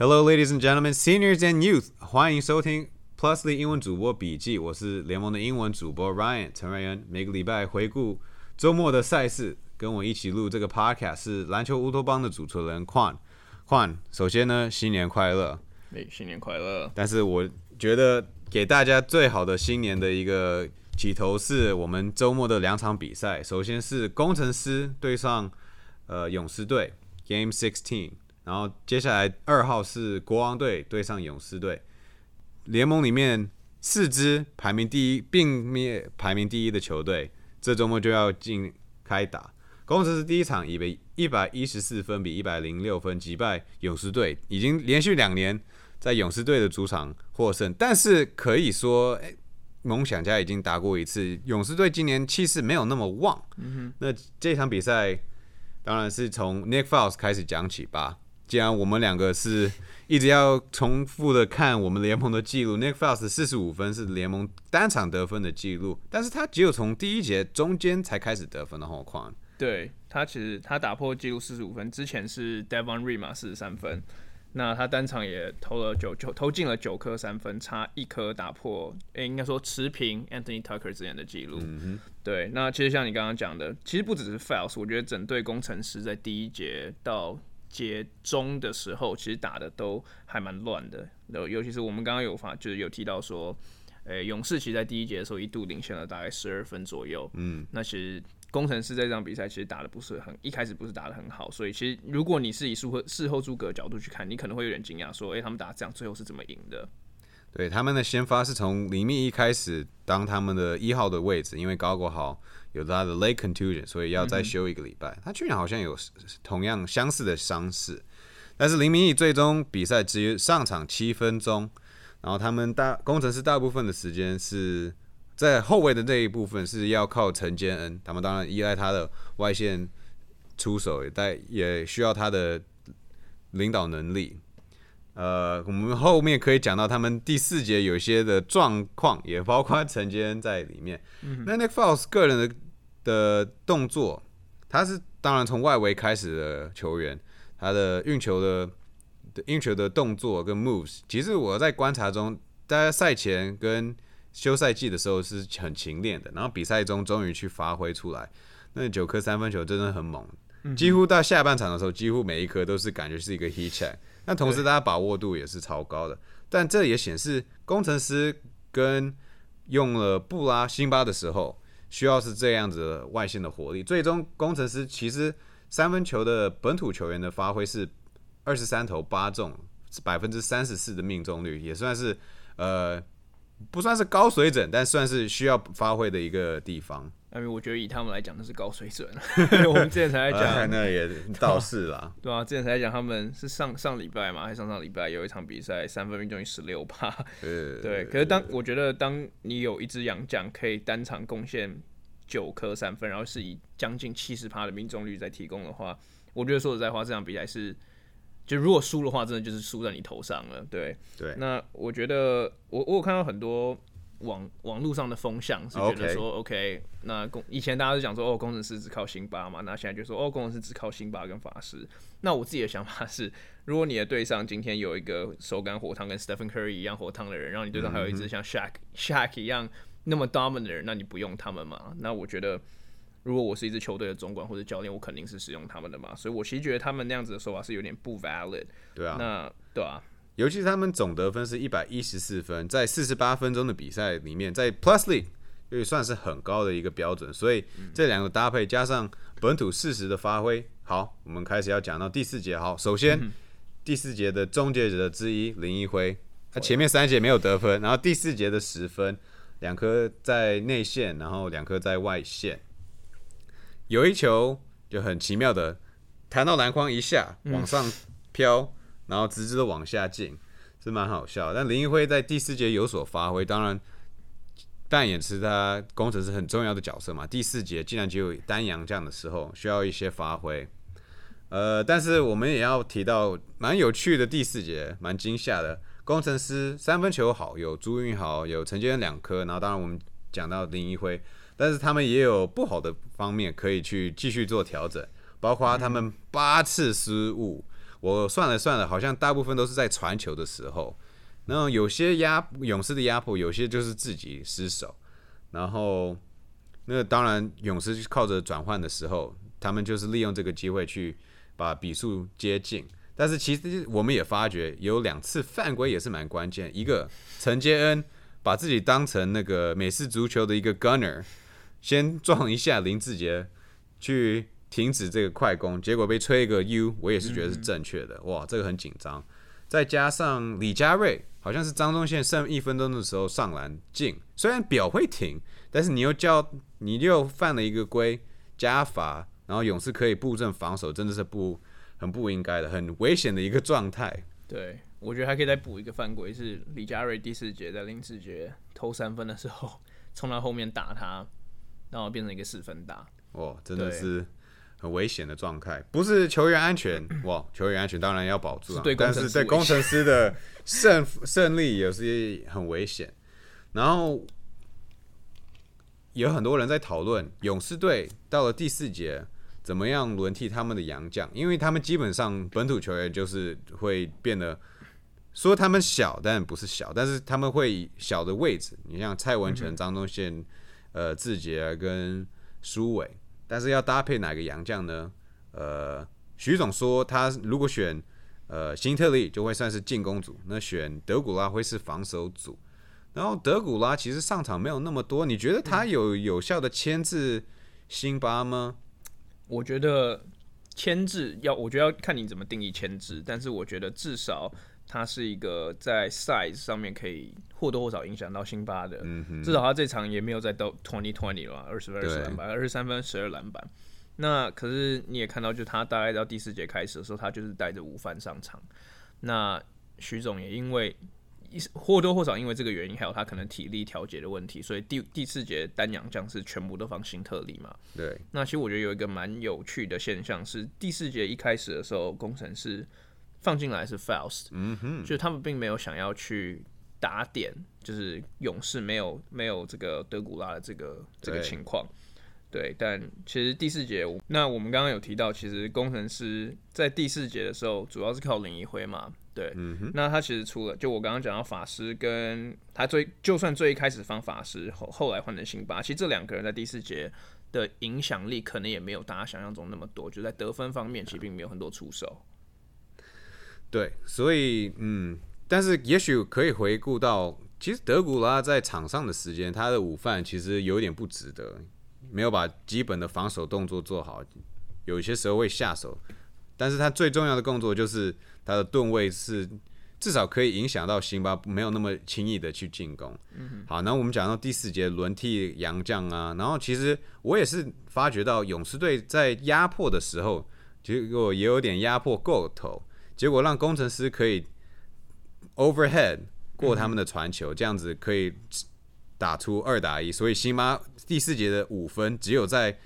Hello, ladies and gentlemen, seniors and youth，欢迎收听 Plusly 英文主播笔记。我是联盟的英文主播 Ryan 陈瑞恩。每个礼拜回顾周末的赛事，跟我一起录这个 podcast 是篮球乌托邦的主持人 Quan。Quan，首先呢，新年快乐！哎，新年快乐！但是我觉得给大家最好的新年的一个起头是我们周末的两场比赛。首先是工程师对上呃勇士队 Game Sixteen。然后接下来二号是国王队对上勇士队，联盟里面四支排名第一并列排名第一的球队，这周末就要进开打。工程师第一场以为一百一十四分比一百零六分击败勇士队，已经连续两年在勇士队的主场获胜。但是可以说，哎，梦想家已经打过一次，勇士队今年气势没有那么旺。那这场比赛当然是从 Nick Foles 开始讲起吧。既然我们两个是一直要重复的看我们联盟的记录，Nick Foles 四十五分是联盟单场得分的记录，但是他只有从第一节中间才开始得分的后况。对他其实他打破记录四十五分之前是 Devon r e m a 四十三分，那他单场也投了九九投进了九颗三分，差一颗打破，诶应该说持平 Anthony Tucker 之前的记录。对，那其实像你刚刚讲的，其实不只是 Foles，我觉得整队工程师在第一节到节中的时候，其实打的都还蛮乱的。然后，尤其是我们刚刚有发，就是有提到说，诶，勇士其实在第一节的时候一度领先了大概十二分左右。嗯，那其实工程师在这场比赛其实打的不是很，一开始不是打的很好。所以，其实如果你是以事后事后诸葛角度去看，你可能会有点惊讶，说，诶，他们打这样最后是怎么赢的？对，他们的先发是从林密一开始当他们的一号的位置，因为高国豪。有他的 leg contusion，所以要再休一个礼拜。他去年好像有同样相似的伤势，但是林明义最终比赛只上场七分钟。然后他们大工程师大部分的时间是在后卫的这一部分是要靠陈坚恩，他们当然依赖他的外线出手，也带也需要他的领导能力。呃，我们后面可以讲到他们第四节有一些的状况，也包括陈杰恩在里面。那那 Falls 个人的的动作，他是当然从外围开始的球员，他的运球的运球的动作跟 moves，其实我在观察中，大家赛前跟休赛季的时候是很勤练的，然后比赛中终于去发挥出来。那九颗三分球真的很猛，几乎到下半场的时候，几乎每一颗都是感觉是一个 heat check。那同时，大家把握度也是超高的，但这也显示工程师跟用了布拉辛巴的时候，需要是这样子的外线的火力。最终，工程师其实三分球的本土球员的发挥是二十三投八中，百分之三十四的命中率，也算是呃不算是高水准，但算是需要发挥的一个地方。因为我觉得以他们来讲，那是高水准。我们之前才在讲，那也倒是啦。对啊，之前才在讲，他们是上上礼拜嘛，还是上上礼拜有一场比赛，三分命中率十六趴。对，可是当我觉得，当你有一支洋将可以单场贡献九颗三分，然后是以将近七十趴的命中率在提供的话，我觉得说实在话，这场比赛是，就如果输的话，真的就是输在你头上了。对对。那我觉得，我我有看到很多。网网络上的风向是觉得说，OK，那工以前大家都讲说，哦，工程师只靠辛巴嘛，那现在就说，哦，工程师只靠辛巴跟法师。那我自己的想法是，如果你的队上今天有一个手感火烫跟 Stephen Curry 一样火烫的人，然后你队上还有一只像 Shaq Shaq 一样那么 dominant 的人，那你不用他们嘛？那我觉得，如果我是一支球队的总管或者教练，我肯定是使用他们的嘛。所以我其实觉得他们那样子的说法是有点不 valid。对啊，那对啊。尤其是他们总得分是一百一十四分，在四十八分钟的比赛里面，在 Plus League 也算是很高的一个标准。所以这两个搭配加上本土事实的发挥，好，我们开始要讲到第四节。好，首先第四节的终结者之一林一辉，他前面三节没有得分，然后第四节的十分，两颗在内线，然后两颗在外线，有一球就很奇妙的弹到篮筐一下往上飘。然后直直的往下进，是蛮好笑。但林奕辉在第四节有所发挥，当然扮演是他工程师很重要的角色嘛。第四节竟然只有丹阳这样的时候，需要一些发挥。呃，但是我们也要提到蛮有趣的第四节，蛮惊吓的。工程师三分球好，有朱运豪，有陈坚两颗。然后当然我们讲到林一辉，但是他们也有不好的方面可以去继续做调整，包括他们八次失误。我算了算了，好像大部分都是在传球的时候，然后有些压勇士的压迫，有些就是自己失手，然后那当然勇士靠着转换的时候，他们就是利用这个机会去把比数接近。但是其实我们也发觉有两次犯规也是蛮关键，一个陈杰恩把自己当成那个美式足球的一个 gunner，先撞一下林志杰去停止这个快攻，结果被吹一个 U，我也是觉得是正确的。哇，这个很紧张。再加上李佳瑞好像是张忠宪剩一分钟的时候上篮进，虽然表会停，但是你又叫你又犯了一个规加罚，然后勇士可以布阵防守，真的是不。很不应该的，很危险的一个状态。对，我觉得还可以再补一个犯规，是李佳瑞第四节在林志杰投三分的时候，冲到后面打他，然后变成一个四分打。哦，真的是很危险的状态，不是球员安全 哇，球员安全当然要保住啊，但是对工程师的胜胜利也是很危险。然后有很多人在讨论勇士队到了第四节。怎么样轮替他们的洋将？因为他们基本上本土球员就是会变得说他们小，但不是小，但是他们会以小的位置。你像蔡文成、张东宪、呃志杰跟苏伟，但是要搭配哪个洋将呢？呃，徐总说他如果选呃辛特利就会算是进攻组，那选德古拉会是防守组。然后德古拉其实上场没有那么多，你觉得他有有效的牵制辛巴吗？我觉得牵制要，我觉得要看你怎么定义牵制。但是我觉得至少他是一个在 size 上面可以或多或少影响到辛巴的。至少他这场也没有在到 twenty twenty 了，二十分二十篮板，二十三分十二篮板。那可是你也看到，就他大概到第四节开始的时候，他就是带着午饭上场。那徐总也因为。或多或少因为这个原因，还有他可能体力调节的问题，所以第第四节单阳将是全部都放新特利嘛？对。那其实我觉得有一个蛮有趣的现象是，第四节一开始的时候，工程师放进来是 Faust，嗯哼，就是他们并没有想要去打点，就是勇士没有没有这个德古拉的这个这个情况。对，但其实第四节，那我们刚刚有提到，其实工程师在第四节的时候，主要是靠林一辉嘛。对，那他其实除了就我刚刚讲到法师跟他最，就算最一开始放法师后，后来换成辛巴，其实这两个人在第四节的影响力可能也没有大家想象中那么多，就在得分方面其实并没有很多出手。对，所以嗯，但是也许可以回顾到，其实德古拉在场上的时间，他的午饭其实有点不值得，没有把基本的防守动作做好，有些时候会下手，但是他最重要的工作就是。他的盾位是至少可以影响到辛巴没有那么轻易的去进攻。好，那我们讲到第四节轮替杨将啊，然后其实我也是发觉到勇士队在压迫的时候，结果也有点压迫过头，结果让工程师可以 overhead 过他们的传球，这样子可以打出二打一，所以辛巴第四节的五分只有在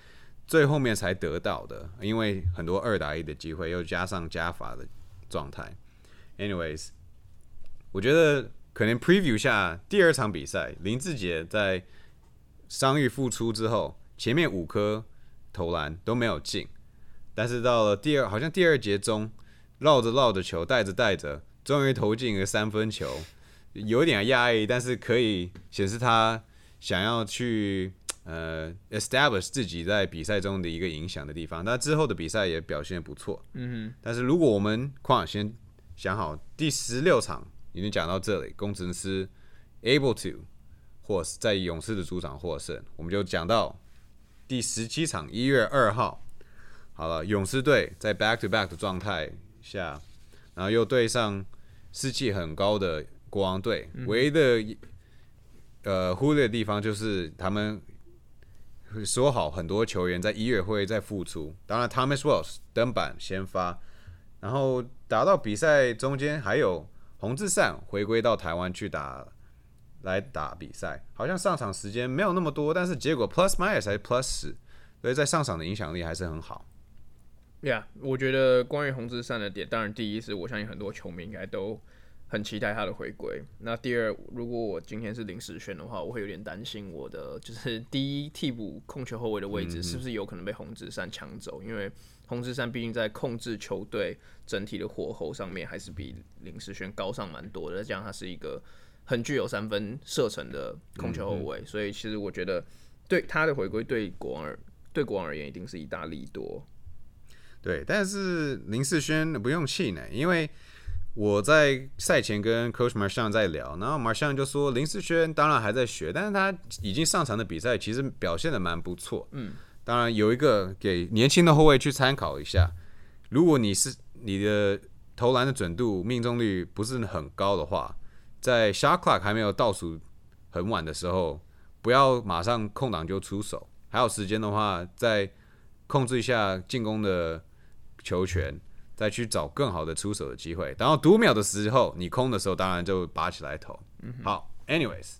最后面才得到的，因为很多二打一的机会，又加上加法的。状态，anyways，我觉得可能 preview 下第二场比赛，林志杰在伤愈复出之后，前面五颗投篮都没有进，但是到了第二，好像第二节中绕着绕着球，带着带着，终于投进一个三分球，有点压抑，但是可以显示他想要去。呃，establish 自己在比赛中的一个影响的地方，那之后的比赛也表现不错。嗯哼。但是如果我们况先想好第十六场已经讲到这里，工程师 able to 或在勇士的主场获胜，我们就讲到第十七场一月二号。好了，勇士队在 back to back 的状态下，然后又对上士气很高的国王队，唯一的呃忽略的地方就是他们。说好很多球员在一月会再复出，当然 Thomas Wells 登板先发，然后打到比赛中间还有洪志善回归到台湾去打来打比赛，好像上场时间没有那么多，但是结果 Plus minus 还是 Plus 十，所以在上场的影响力还是很好。Yeah，我觉得关于洪志善的点，当然第一是我相信很多球迷应该都很期待他的回归。那第二，如果我今天是临时选的话，我会有点担心我的就是 第一替补控球后卫的位置是不是有可能被洪志善抢走，因为洪志善毕竟在控制球队整体的火候上面还是比林时轩高上蛮多的，再加上他是一个很具有三分射程的控球后卫，所以其实我觉得对他的回归对国王而对国王而言一定是一大利多。对，但是林世轩不用气馁，因为我在赛前跟 Coach Marshall 在聊，然后 Marshall 就说林世轩当然还在学，但是他已经上场的比赛其实表现的蛮不错。嗯，当然有一个给年轻的后卫去参考一下，如果你是你的投篮的准度、命中率不是很高的话，在 shot clock 还没有倒数很晚的时候，不要马上空档就出手，还有时间的话，再控制一下进攻的。球权，再去找更好的出手的机会。然后读秒的时候，你空的时候，当然就拔起来投。好，anyways，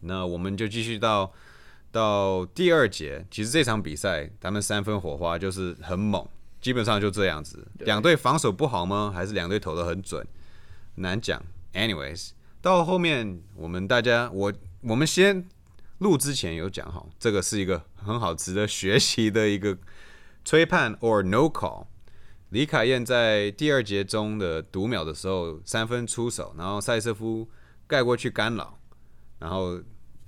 那我们就继续到到第二节。其实这场比赛，他们三分火花就是很猛，基本上就这样子。两队防守不好吗？还是两队投的很准？难讲。anyways，到后面我们大家，我我们先录之前有讲好，这个是一个很好值得学习的一个。吹判 or no call，李凯燕在第二节中的读秒的时候三分出手，然后塞瑟夫盖过去干扰，然后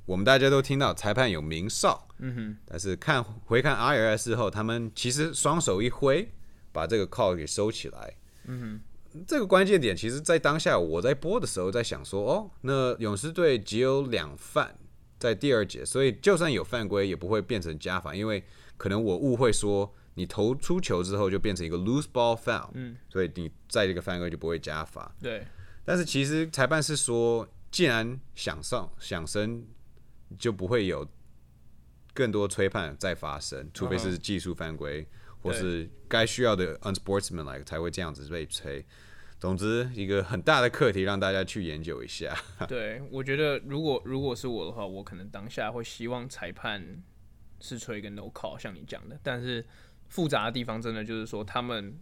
我们大家都听到裁判有鸣哨，嗯哼，但是看回看 IRS 后，他们其实双手一挥把这个 call 给收起来，嗯哼，这个关键点其实，在当下我在播的时候在想说，哦，那勇士队只有两犯在第二节，所以就算有犯规也不会变成加罚，因为可能我误会说。你投出球之后就变成一个 loose ball foul，嗯，所以你在这个犯规就不会加罚。对，但是其实裁判是说，既然想上想升，就不会有更多吹判再发生，除非是技术犯规或是该需要的 unsportsmanlike 才会这样子被吹。总之，一个很大的课题让大家去研究一下。对，我觉得如果如果是我的话，我可能当下会希望裁判是吹一个 no call，像你讲的，但是。复杂的地方真的就是说，他们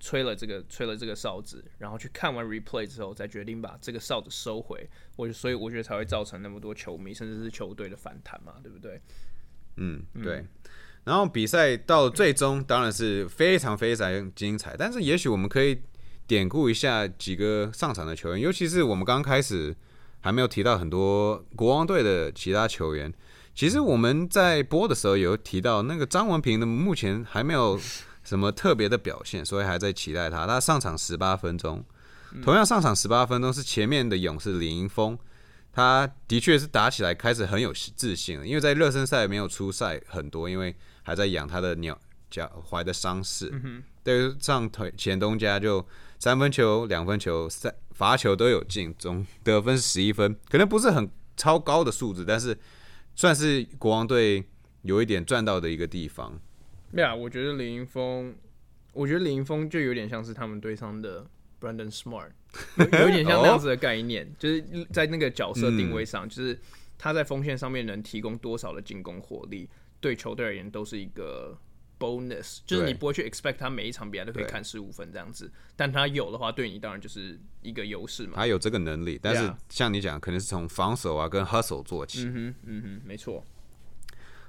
吹了这个吹了这个哨子，然后去看完 replay 之后，再决定把这个哨子收回。我所以我觉得才会造成那么多球迷甚至是球队的反弹嘛，对不对？嗯，对。然后比赛到最终当然是非常非常精彩，但是也许我们可以典故一下几个上场的球员，尤其是我们刚开始还没有提到很多国王队的其他球员。其实我们在播的时候有提到，那个张文平的目前还没有什么特别的表现，所以还在期待他。他上场十八分钟，同样上场十八分钟是前面的勇士李盈峰，他的确是打起来开始很有自信了，因为在热身赛没有出赛很多，因为还在养他的鸟脚踝的伤势。对，上腿前东家就三分球、两分球、三罚球都有进，总得分十一分，可能不是很超高的数字，但是。算是国王队有一点赚到的一个地方。对啊，我觉得林云峰，我觉得林云峰就有点像是他们队上的 Brandon Smart，有点像那样子的概念，就是在那个角色定位上，就是他在锋线上面能提供多少的进攻火力，对球队而言都是一个。Bonus 就是你不会去 expect 他每一场比赛都可以看十五分这样子，但他有的话，对你当然就是一个优势嘛。他有这个能力，但是像你讲，可能是从防守啊跟 hustle 做起。嗯哼，嗯哼，没错。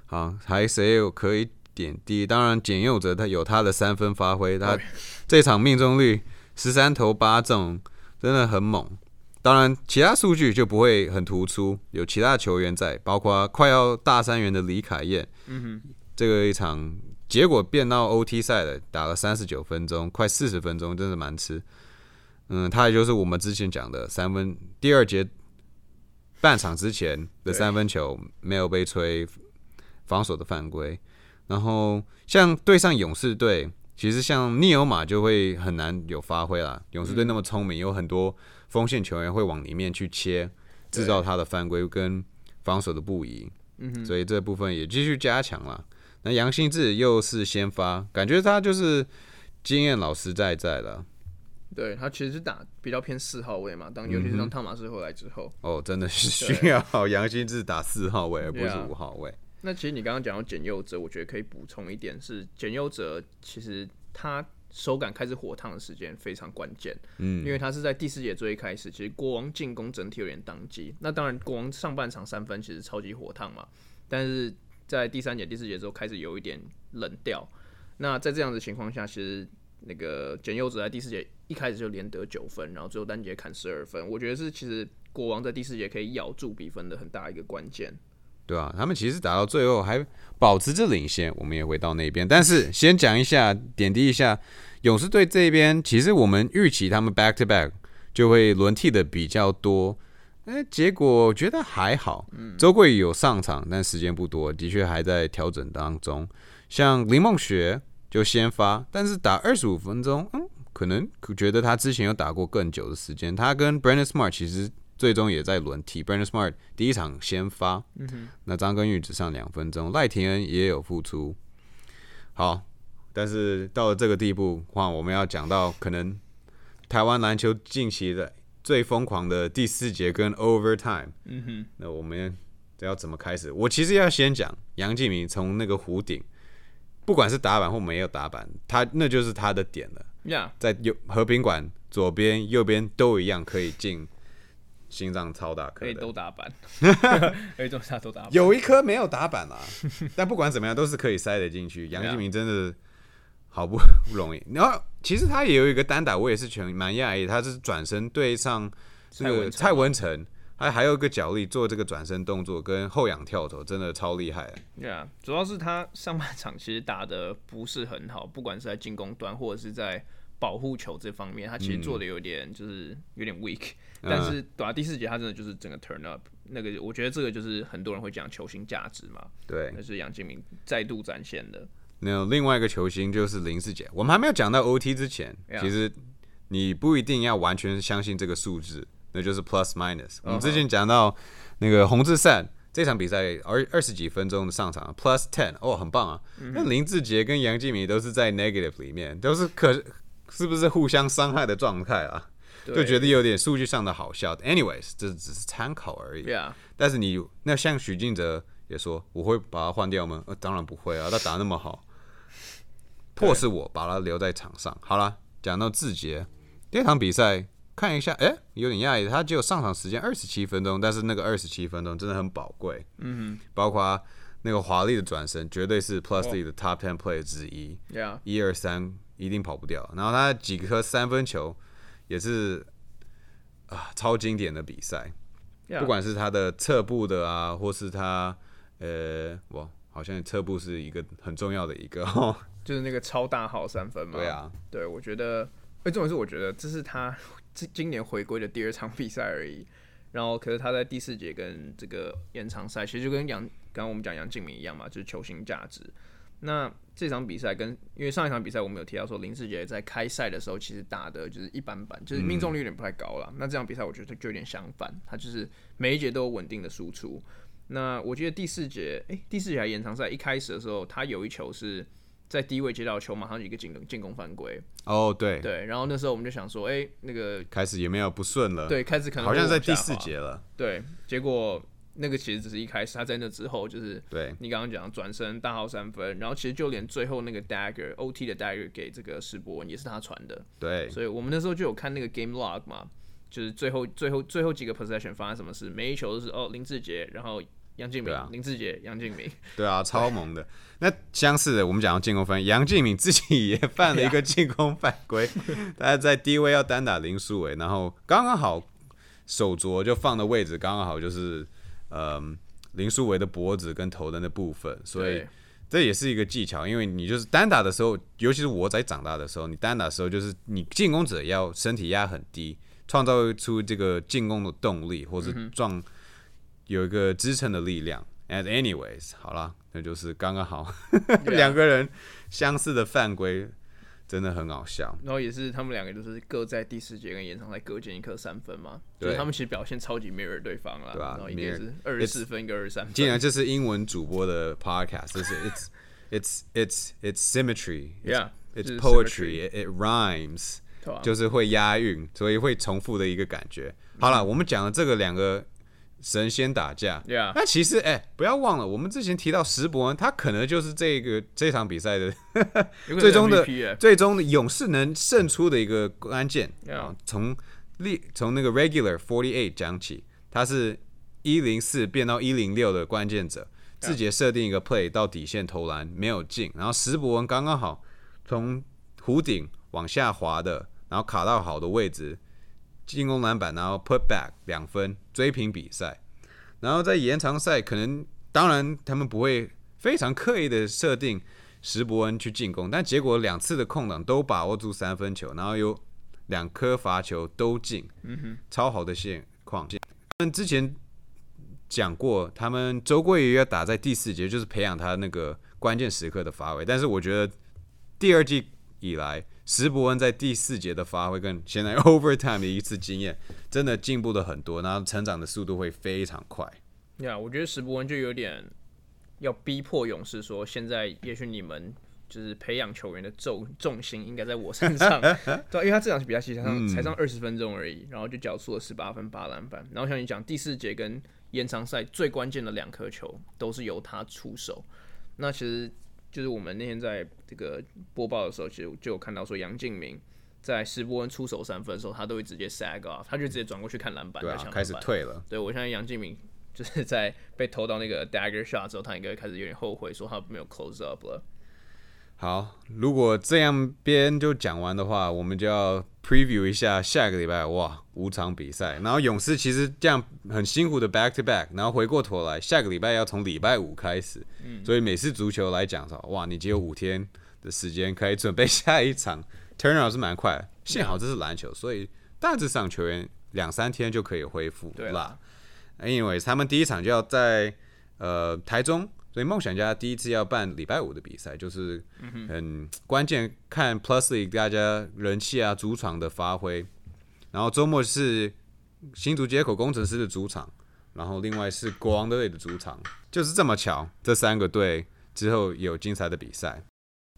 好，还谁有可以点滴？当然，简佑哲他有他的三分发挥，他这场命中率十三投八中，真的很猛。当然，其他数据就不会很突出，有其他球员在，包括快要大三元的李凯燕。嗯哼，这个一场。结果变到 OT 赛了，打了三十九分钟，快四十分钟，真是蛮吃。嗯，他也就是我们之前讲的三分，第二节半场之前的三分球没有被吹防守的犯规。然后像对上勇士队，其实像尼欧马就会很难有发挥啦。勇士队那么聪明，有很多锋线球员会往里面去切，制造他的犯规跟防守的不宜。嗯所以这部分也继续加强了。那杨新志又是先发，感觉他就是经验老实在在了。对他其实是打比较偏四号位嘛，当尤其是当汤马斯回来之后，哦，真的是需要 杨新志打四号位，而不是五号位。那其实你刚刚讲到简佑哲，我觉得可以补充一点是，简佑哲其实他手感开始火烫的时间非常关键，嗯，因为他是在第四节最一开始，其实国王进攻整体有点宕机。那当然，国王上半场三分其实超级火烫嘛，但是在第三节、第四节之后开始有一点冷掉。那在这样的情况下，其实那个简佑子在第四节一开始就连得九分，然后最后单节砍十二分，我觉得是其实国王在第四节可以咬住比分的很大一个关键。对啊，他们其实打到最后还保持着领先，我们也会到那边。但是先讲一下，点滴一下勇士队这边，其实我们预期他们 back to back 就会轮替的比较多，哎，结果觉得还好。周桂有上场，但时间不多，的确还在调整当中。像林梦雪就先发，但是打二十五分钟，嗯，可能觉得他之前有打过更久的时间。他跟 Brandon Smart 其实。最终也在轮替，Brandon Smart 第一场先发，嗯那张根玉只上两分钟，赖廷恩也有付出。好，但是到了这个地步，话我们要讲到可能台湾篮球近期的最疯狂的第四节跟 Overtime。嗯哼，那我们要怎么开始？我其实要先讲杨敬明从那个弧顶，不管是打板或没有打板，他那就是他的点了。呀，在右和平馆左边、右边都一样可以进。心脏超大颗，可以都打板，可以都下都打板。有一颗没有打板啦，但不管怎么样，都是可以塞得进去。杨敬明真的好不 不容易。然后其实他也有一个单打，我也是全蛮讶异，他是转身对上这个蔡文成，还还有一个脚力做这个转身动作跟后仰跳投，真的超厉害。对啊，主要是他上半场其实打的不是很好，不管是在进攻端或者是在保护球这方面，他其实做的有点就是有点 weak。但是打第四节，他真的就是整个 turn up，那个我觉得这个就是很多人会讲球星价值嘛。对，那是杨敬明再度展现的。那另外一个球星就是林志杰。我们还没有讲到 OT 之前，其实你不一定要完全相信这个数字，那就是 plus minus。我们之前讲到那个洪志善这场比赛二二十几分钟的上场 plus ten，哦，很棒啊。那林志杰跟杨敬明都是在 negative 里面，都是可是不是互相伤害的状态啊？就觉得有点数据上的好笑。Anyways，这只是参考而已。但是你那像许晋哲也说，我会把他换掉吗？呃，当然不会啊，他打那么好，迫使我把他留在场上。好了，讲到志杰，第二场比赛看一下，哎，有点讶异，他只有上场时间二十七分钟，但是那个二十七分钟真的很宝贵。嗯哼包括那个华丽的转身，绝对是 Plus D 的 Top Ten Play 之一。Yeah，一二三一定跑不掉。然后他几颗三分球。也是啊，超经典的比赛，不管是他的侧步的啊，或是他呃，我好像侧步是一个很重要的一个，就是那个超大号三分嘛。对啊，对我觉得，哎，重点是我觉得这是他今今年回归的第二场比赛而已。然后，可是他在第四节跟这个延长赛，其实就跟杨刚刚我们讲杨敬明一样嘛，就是球星价值。那这场比赛跟因为上一场比赛我们有提到说林志杰在开赛的时候其实打的就是一般般，就是命中率有点不太高了。那这场比赛我觉得就有点相反，他就是每一节都有稳定的输出。那我记得第四节，哎，第四节还延长赛一开始的时候，他有一球是在低位接到球，马上一个进攻进攻犯规。哦，对对，然后那时候我们就想说，哎，那个开始有没有不顺了？对，开始可能好像在第四节了。对，结果。那个其实只是一开始，他在那之后就是对你刚刚讲转身大号三分，然后其实就连最后那个 dagger OT 的 dagger 给这个史博文也是他传的。对，所以我们那时候就有看那个 game log 嘛，就是最后最后最后几个 possession 发生什么事，每一球都是哦林志杰，然后杨敬敏，林志杰，杨敬敏。对啊，超萌的。那相似的，我们讲到进攻分，杨敬敏自己也犯了一个进攻犯规，他在低位要单打林书伟，然后刚刚好手镯就放的位置刚刚好就是。嗯，林书伟的脖子跟头的那部分，所以这也是一个技巧。因为你就是单打的时候，尤其是我在长大的时候，你单打的时候就是你进攻者要身体压很低，创造出这个进攻的动力，或是撞有一个支撑的力量。And anyways，好了，那就是刚刚好两个人相似的犯规。真的很好笑，然后也是他们两个就是各在第四节跟延长赛各进一颗三分嘛，对他们其实表现超级 mirror 对方了，对吧？然后一个是二十四分，一个二十三分。竟然这是英文主播的 podcast，就是 it's it's it's it's symmetry，yeah，it's poetry，it rhymes，就是会押韵，所以会重复的一个感觉。好了，我们讲的这个两个神仙打架。Yeah，那其实哎、不要忘了，我们之前提到石伯恩，他可能就是这个这场比赛的 最终的最终的勇士能胜出的一个关键。从历从那个 regular forty eight 讲起，他是一零四变到一零六的关键者，自己设定一个 play 到底线投篮没有进，然后石伯文刚刚好从弧顶往下滑的，然后卡到好的位置，进攻篮板，然后 put back 两分追平比赛。然后在延长赛，可能当然他们不会非常刻意的设定石伯恩去进攻，但结果两次的空档都把握住三分球，然后有两颗罚球都进，嗯哼，超好的现况。他们之前讲过，他们周桂宇要打在第四节，就是培养他那个关键时刻的发挥。但是我觉得第二季以来，石伯恩在第四节的发挥跟现在 overtime 的一次经验，真的进步了很多，然后成长的速度会非常快。呀我觉得石伯恩就有点要逼迫勇士说，现在也许你们就是培养球员的重重心应该在我身上，对啊、因为他这场比赛其实才上才上二十分钟而已，然后就缴出了十八分八篮板，然后像你讲第四节跟延长赛最关键的两颗球都是由他出手，那其实就是我们那天在这个播报的时候，其实就有看到说杨敬明。在施波恩出手三分的时候，他都会直接 sag off，他就直接转过去看篮板，开始退了。对我相信杨敬明就是在被投到那个 dagger shot 之后，他应该开始有点后悔，说他没有 close up 了。好，如果这样边就讲完的话，我们就要 preview 一下下个礼拜哇五场比赛。然后勇士其实这样很辛苦的 back to back，然后回过头来，下个礼拜要从礼拜五开始。嗯所以美式足球来讲说，哇，你只有五天的时间可以准备下一场，turnout 是蛮快的。幸好这是篮球，所以大致上球员两三天就可以恢复对啦。Anyways，他们第一场就要在呃台中，所以梦想家第一次要办礼拜五的比赛，就是很关键，看 Plus League 大家人气啊、主场的发挥。然后周末是新竹接口工程师的主场，然后另外是国王队的主场，就是这么巧，这三个队之后有精彩的比赛。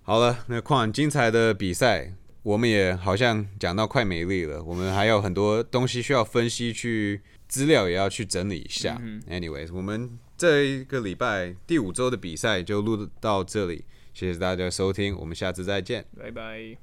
好了，那看完精彩的比赛，我们也好像讲到快没力了，我们还有很多东西需要分析去。资料也要去整理一下。Anyways，我们这一个礼拜第五周的比赛就录到这里，谢谢大家收听，我们下次再见。拜拜。